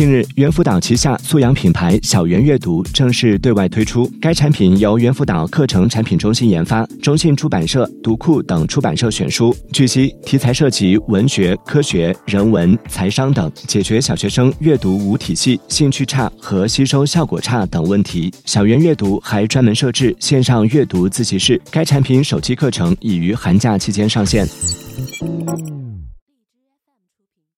近日猿辅导旗下素养品牌小猿阅读正式对外推出该产品由猿辅导课程产品中心研发中信出版社读库等出版社选书据悉题材涉及文学科学人文财商等解决小学生阅读无体系兴趣差和吸收效果差等问题小猿阅读还专门设置线上阅读自习室该产品首期课程已于寒假期间上线。